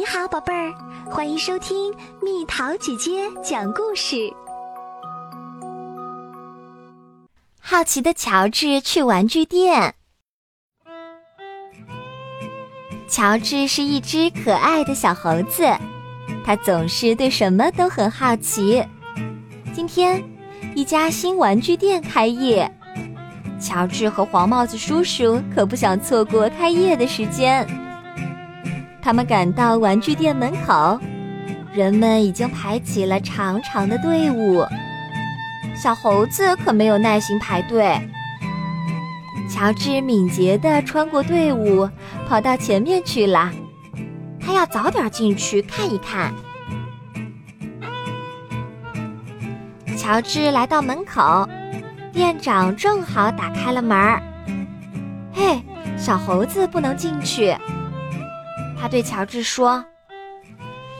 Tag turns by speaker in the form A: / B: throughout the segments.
A: 你好，宝贝儿，欢迎收听蜜桃姐姐讲故事。
B: 好奇的乔治去玩具店。乔治是一只可爱的小猴子，他总是对什么都很好奇。今天，一家新玩具店开业，乔治和黄帽子叔叔可不想错过开业的时间。他们赶到玩具店门口，人们已经排起了长长的队伍。小猴子可没有耐心排队。乔治敏捷地穿过队伍，跑到前面去了。他要早点进去看一看。乔治来到门口，店长正好打开了门儿。嘿，小猴子不能进去。他对乔治说：“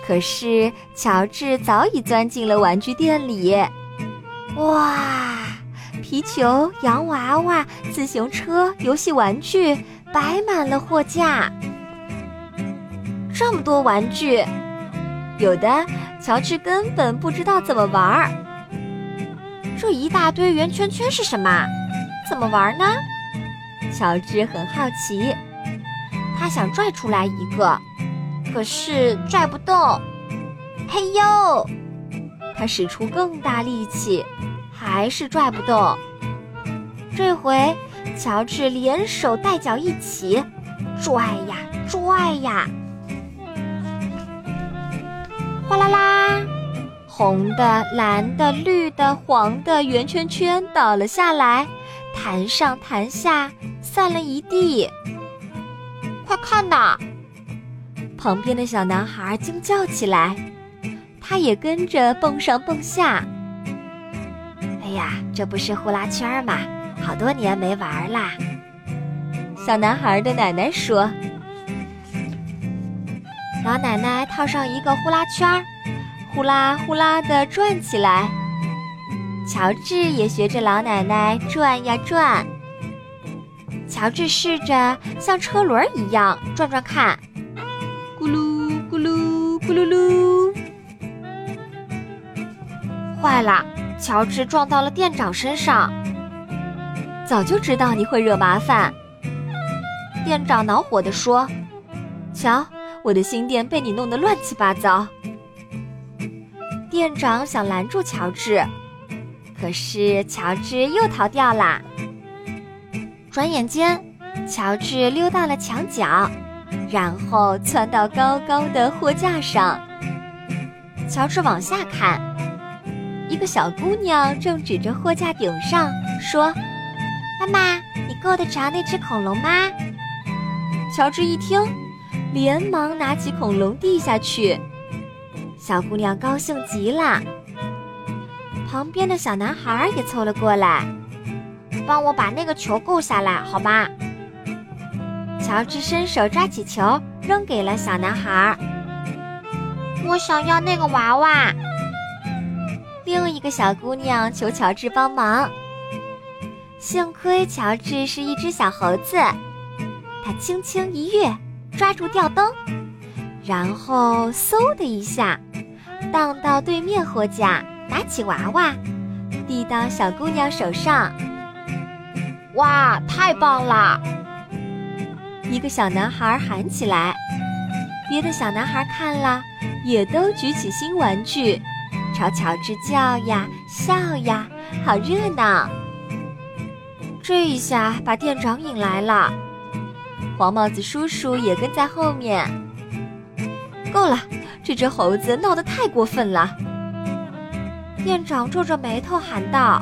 B: 可是乔治早已钻进了玩具店里。哇，皮球、洋娃娃、自行车、游戏玩具摆满了货架。这么多玩具，有的乔治根本不知道怎么玩儿。这一大堆圆圈圈是什么？怎么玩呢？乔治很好奇。”他想拽出来一个，可是拽不动。嘿呦！他使出更大力气，还是拽不动。这回，乔治连手带脚一起拽呀拽呀，哗啦啦！红的、蓝的、绿的、黄的圆圈圈倒了下来，弹上弹下，散了一地。快看呐！旁边的小男孩惊叫起来，他也跟着蹦上蹦下。哎呀，这不是呼啦圈吗？好多年没玩啦。小男孩的奶奶说：“老奶奶套上一个呼啦圈，呼啦呼啦的转起来。乔治也学着老奶奶转呀转。”乔治试着像车轮一样转转看，咕噜咕噜咕噜噜！坏了，乔治撞到了店长身上。早就知道你会惹麻烦，店长恼火地说：“瞧，我的新店被你弄得乱七八糟。”店长想拦住乔治，可是乔治又逃掉啦。转眼间，乔治溜到了墙角，然后窜到高高的货架上。乔治往下看，一个小姑娘正指着货架顶上说：“妈妈，你够得着那只恐龙吗？”乔治一听，连忙拿起恐龙递下去。小姑娘高兴极了，旁边的小男孩也凑了过来。帮我把那个球够下来，好吗？乔治伸手抓起球，扔给了小男孩。我想要那个娃娃。另一个小姑娘求乔治帮忙。幸亏乔治是一只小猴子，他轻轻一跃，抓住吊灯，然后嗖的一下，荡到对面货架，拿起娃娃，递到小姑娘手上。哇，太棒啦！一个小男孩喊起来，别的小男孩看了，也都举起新玩具，朝乔治叫呀笑呀，好热闹。这一下把店长引来了，黄帽子叔叔也跟在后面。够了，这只猴子闹得太过分了。店长皱着眉头喊道。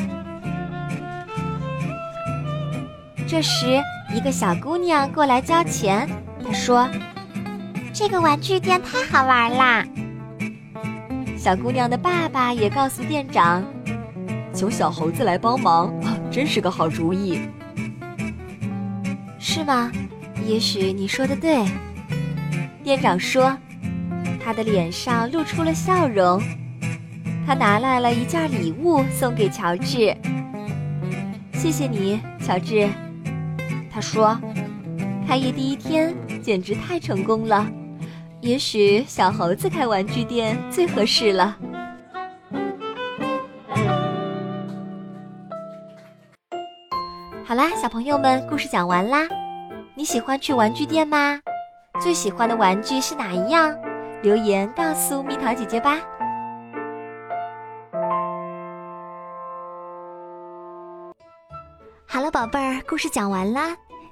B: 这时，一个小姑娘过来交钱。她说：“这个玩具店太好玩啦！”小姑娘的爸爸也告诉店长：“
C: 求小猴子来帮忙，真是个好主意。”
B: 是吗？也许你说的对。店长说，他的脸上露出了笑容。他拿来了一件礼物送给乔治。谢谢你，乔治。他说：“开业第一天简直太成功了，
C: 也许小猴子开玩具店最合适了。
B: 好啦，小朋友们，故事讲完啦。你喜欢去玩具店吗？最喜欢的玩具是哪一样？留言告诉蜜桃姐姐吧。
A: 好了，宝贝儿，故事讲完啦。